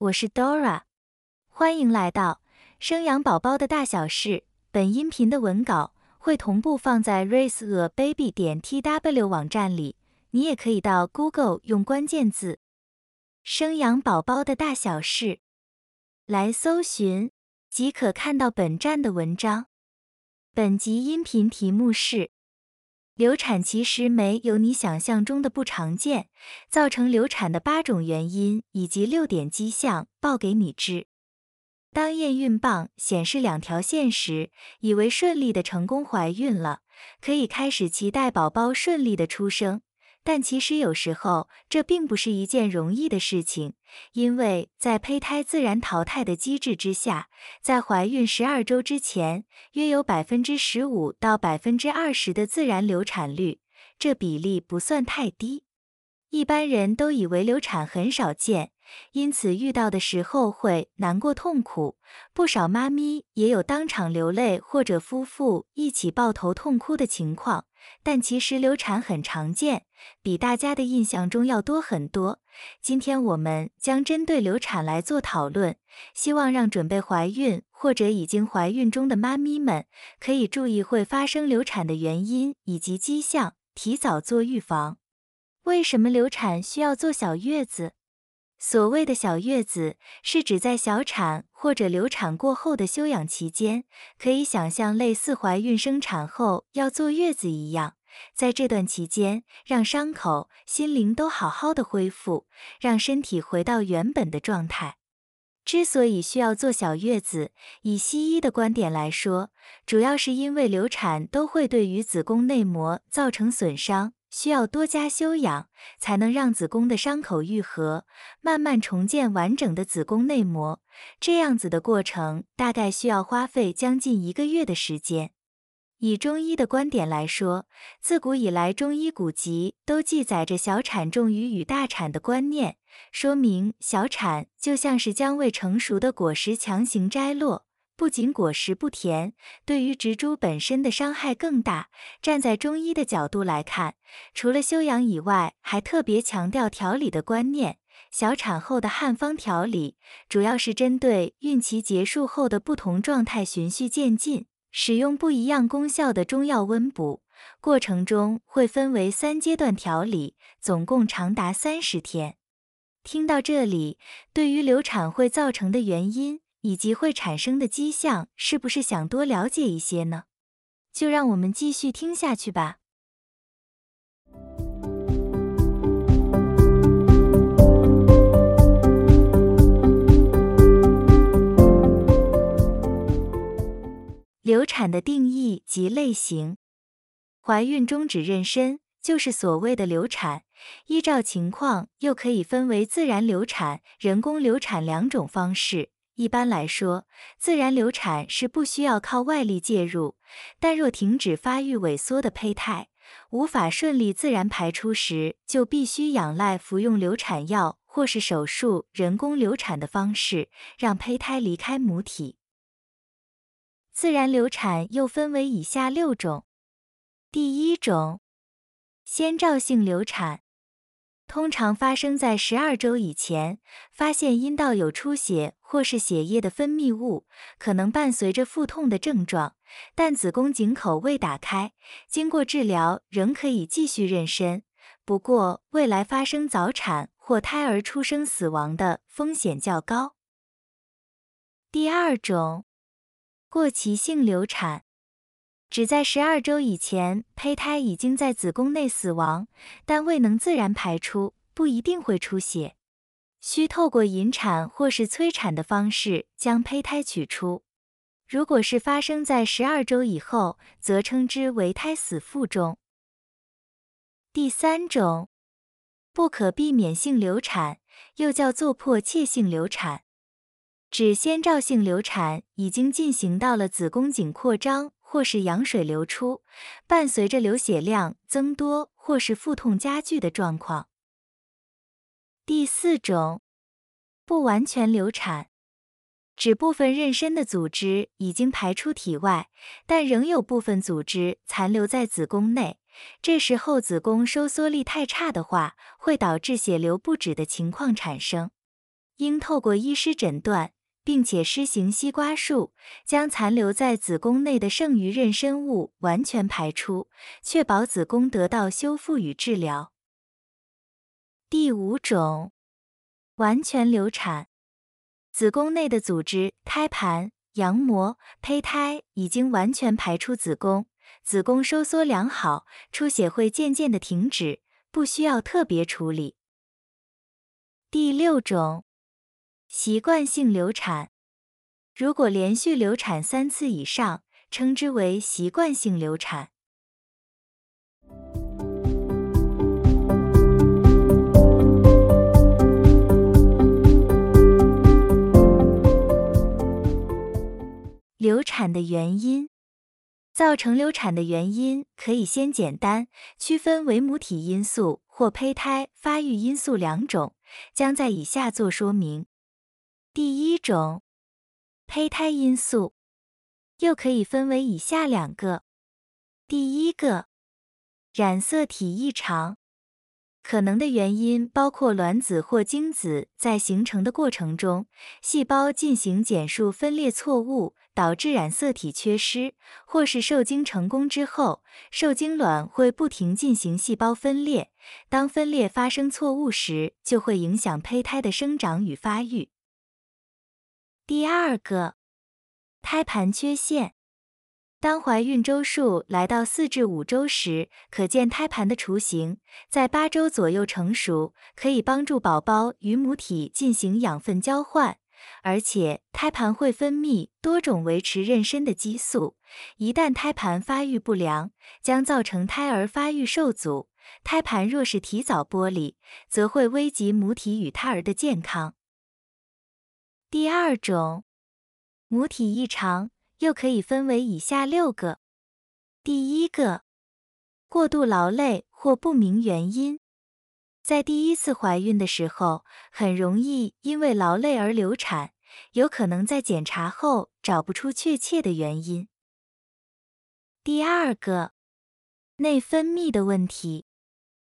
我是 Dora，欢迎来到生养宝宝的大小事。本音频的文稿会同步放在 raiseababy 点 tw 网站里，你也可以到 Google 用关键字“生养宝宝的大小事”来搜寻，即可看到本站的文章。本集音频题目是。流产其实没有你想象中的不常见，造成流产的八种原因以及六点迹象报给你知。当验孕棒显示两条线时，以为顺利的成功怀孕了，可以开始期待宝宝顺利的出生。但其实有时候这并不是一件容易的事情，因为在胚胎自然淘汰的机制之下，在怀孕十二周之前，约有百分之十五到百分之二十的自然流产率，这比例不算太低。一般人都以为流产很少见，因此遇到的时候会难过痛苦，不少妈咪也有当场流泪或者夫妇一起抱头痛哭的情况。但其实流产很常见，比大家的印象中要多很多。今天我们将针对流产来做讨论，希望让准备怀孕或者已经怀孕中的妈咪们可以注意会发生流产的原因以及迹象，提早做预防。为什么流产需要坐小月子？所谓的小月子，是指在小产或者流产过后的休养期间，可以想象类似怀孕生产后要坐月子一样，在这段期间，让伤口、心灵都好好的恢复，让身体回到原本的状态。之所以需要坐小月子，以西医的观点来说，主要是因为流产都会对于子宫内膜造成损伤。需要多加休养，才能让子宫的伤口愈合，慢慢重建完整的子宫内膜。这样子的过程大概需要花费将近一个月的时间。以中医的观点来说，自古以来中医古籍都记载着小产重于与大产的观念，说明小产就像是将未成熟的果实强行摘落。不仅果实不甜，对于植株本身的伤害更大。站在中医的角度来看，除了休养以外，还特别强调调理的观念。小产后的汉方调理，主要是针对孕期结束后的不同状态循序渐进，使用不一样功效的中药温补。过程中会分为三阶段调理，总共长达三十天。听到这里，对于流产会造成的原因。以及会产生的迹象，是不是想多了解一些呢？就让我们继续听下去吧。流产的定义及类型：怀孕终止妊娠就是所谓的流产。依照情况，又可以分为自然流产、人工流产两种方式。一般来说，自然流产是不需要靠外力介入，但若停止发育萎缩的胚胎无法顺利自然排出时，就必须仰赖服用流产药或是手术人工流产的方式，让胚胎离开母体。自然流产又分为以下六种。第一种，先兆性流产。通常发生在十二周以前，发现阴道有出血或是血液的分泌物，可能伴随着腹痛的症状，但子宫颈口未打开，经过治疗仍可以继续妊娠。不过，未来发生早产或胎儿出生死亡的风险较高。第二种，过期性流产。只在十二周以前，胚胎已经在子宫内死亡，但未能自然排出，不一定会出血，需透过引产或是催产的方式将胚胎取出。如果是发生在十二周以后，则称之为胎死腹中。第三种，不可避免性流产，又叫做迫切性流产，指先兆性流产已经进行到了子宫颈扩张。或是羊水流出，伴随着流血量增多或是腹痛加剧的状况。第四种，不完全流产，指部分妊娠的组织已经排出体外，但仍有部分组织残留在子宫内。这时候子宫收缩力太差的话，会导致血流不止的情况产生。应透过医师诊断，并且施行西瓜术，将残留在子宫内的剩余妊娠物完全排出，确保子宫得到修复与治疗。第五种，完全流产。子宫内的组织、胎盘、羊膜、胚胎已经完全排出子宫，子宫收缩良好，出血会渐渐的停止，不需要特别处理。第六种，习惯性流产。如果连续流产三次以上，称之为习惯性流产。流产的原因，造成流产的原因可以先简单区分为母体因素或胚胎发育因素两种，将在以下做说明。第一种，胚胎因素，又可以分为以下两个。第一个，染色体异常。可能的原因包括卵子或精子在形成的过程中，细胞进行减数分裂错误，导致染色体缺失；或是受精成功之后，受精卵会不停进行细胞分裂，当分裂发生错误时，就会影响胚胎的生长与发育。第二个，胎盘缺陷。当怀孕周数来到四至五周时，可见胎盘的雏形在八周左右成熟，可以帮助宝宝与母体进行养分交换，而且胎盘会分泌多种维持妊娠的激素。一旦胎盘发育不良，将造成胎儿发育受阻。胎盘若是提早剥离，则会危及母体与胎儿的健康。第二种，母体异常。又可以分为以下六个。第一个，过度劳累或不明原因，在第一次怀孕的时候，很容易因为劳累而流产，有可能在检查后找不出确切的原因。第二个，内分泌的问题，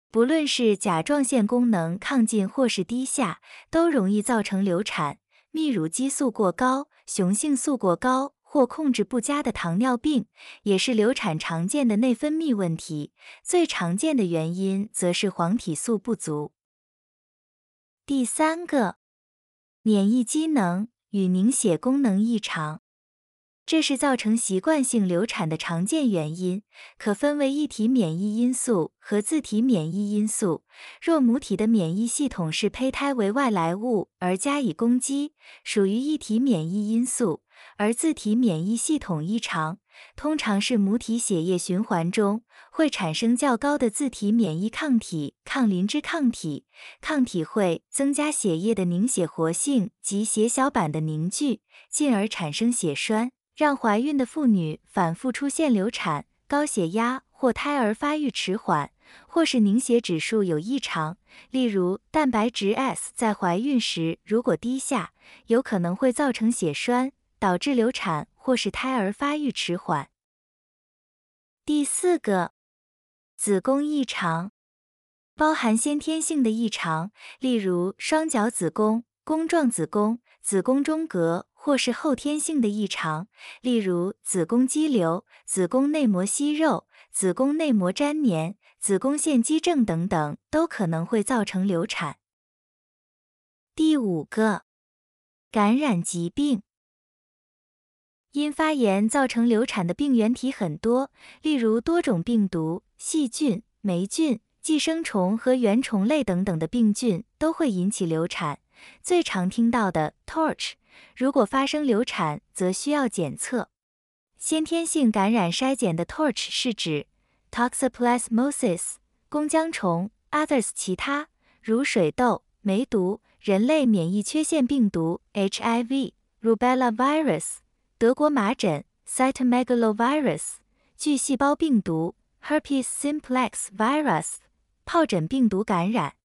不论是甲状腺功能亢进或是低下，都容易造成流产。泌乳激素过高、雄性素过高。或控制不佳的糖尿病也是流产常见的内分泌问题，最常见的原因则是黄体素不足。第三个，免疫机能与凝血功能异常。这是造成习惯性流产的常见原因，可分为异体免疫因素和自体免疫因素。若母体的免疫系统视胚胎为外来物而加以攻击，属于异体免疫因素；而自体免疫系统异常，通常是母体血液循环中会产生较高的自体免疫抗体抗磷脂抗体，抗体会增加血液的凝血活性及血小板的凝聚，进而产生血栓。让怀孕的妇女反复出现流产、高血压或胎儿发育迟缓，或是凝血指数有异常，例如蛋白质 S 在怀孕时如果低下，有可能会造成血栓，导致流产或是胎儿发育迟缓。第四个，子宫异常，包含先天性的异常，例如双角子宫、弓状子宫、子宫中隔。或是后天性的异常，例如子宫肌瘤、子宫内膜息肉、子宫内膜粘连、子宫腺肌症等等，都可能会造成流产。第五个，感染疾病，因发炎造成流产的病原体很多，例如多种病毒、细菌、霉菌、寄生虫和原虫类等等的病菌都会引起流产。最常听到的 torch。如果发生流产，则需要检测先天性感染筛检的 TORCH 是指 Toxoplasmosis 弓浆虫，others 其他如水痘、梅毒、人类免疫缺陷病毒 HIV、Rubella virus、德国麻疹 Cytomegalovirus、巨细胞病毒 Herpes simplex virus、疱疹病毒感染。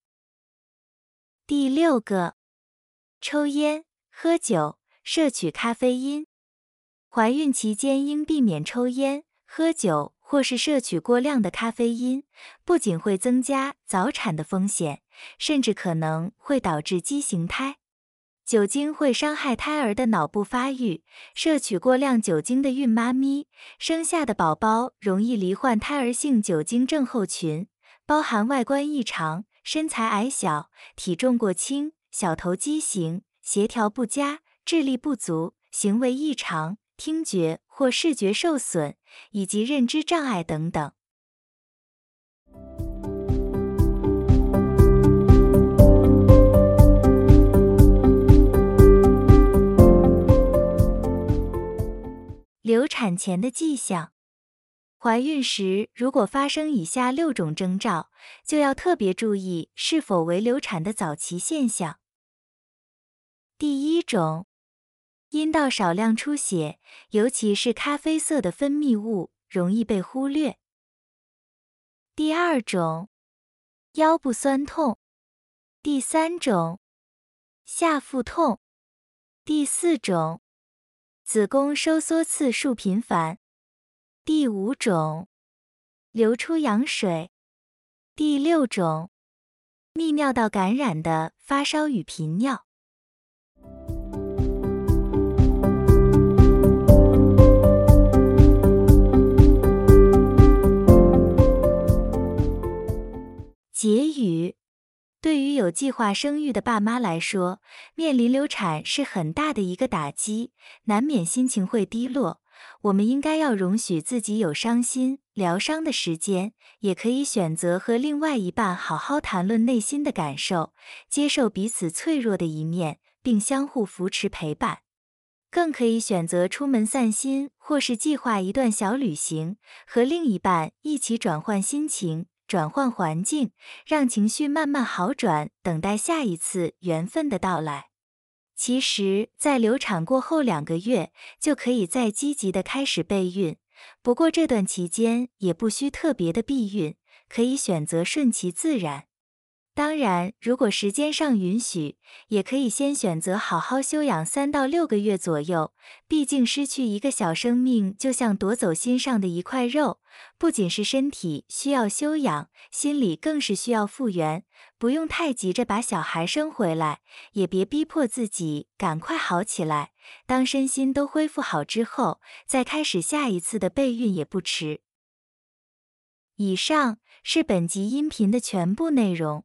第六个，抽烟。喝酒、摄取咖啡因，怀孕期间应避免抽烟、喝酒或是摄取过量的咖啡因，不仅会增加早产的风险，甚至可能会导致畸形胎。酒精会伤害胎儿的脑部发育，摄取过量酒精的孕妈咪生下的宝宝容易罹患胎儿性酒精症候群，包含外观异常、身材矮小、体重过轻、小头畸形、协调不佳、智力不足、行为异常、听觉或视觉受损以及认知障碍等等。流产前的迹象，怀孕时如果发生以下六种征兆，就要特别注意是否为流产的早期现象。第一种，阴道少量出血，尤其是咖啡色的分泌物，容易被忽略。第二种，腰部酸痛。第三种，下腹痛。第四种。子宫收缩次数频繁。第五种，流出羊水。第六种，泌尿道感染的发烧与频尿。结语。对于有计划生育的爸妈来说，面临流产是很大的一个打击，难免心情会低落。我们应该要容许自己有伤心、疗伤的时间，也可以选择和另外一半好好谈论内心的感受，接受彼此脆弱的一面，并相互扶持陪伴。更可以选择出门散心，或是计划一段小旅行，和另一半一起转换心情。转换环境，让情绪慢慢好转，等待下一次缘分的到来。其实，在流产过后两个月，就可以再积极的开始备孕。不过这段期间也不需特别的避孕，可以选择顺其自然。当然，如果时间上允许，也可以先选择好好休养三到六个月左右。毕竟失去一个小生命，就像夺走心上的一块肉，不仅是身体需要休养，心理更是需要复原。不用太急着把小孩生回来，也别逼迫自己赶快好起来。当身心都恢复好之后，再开始下一次的备孕也不迟。以上是本集音频的全部内容。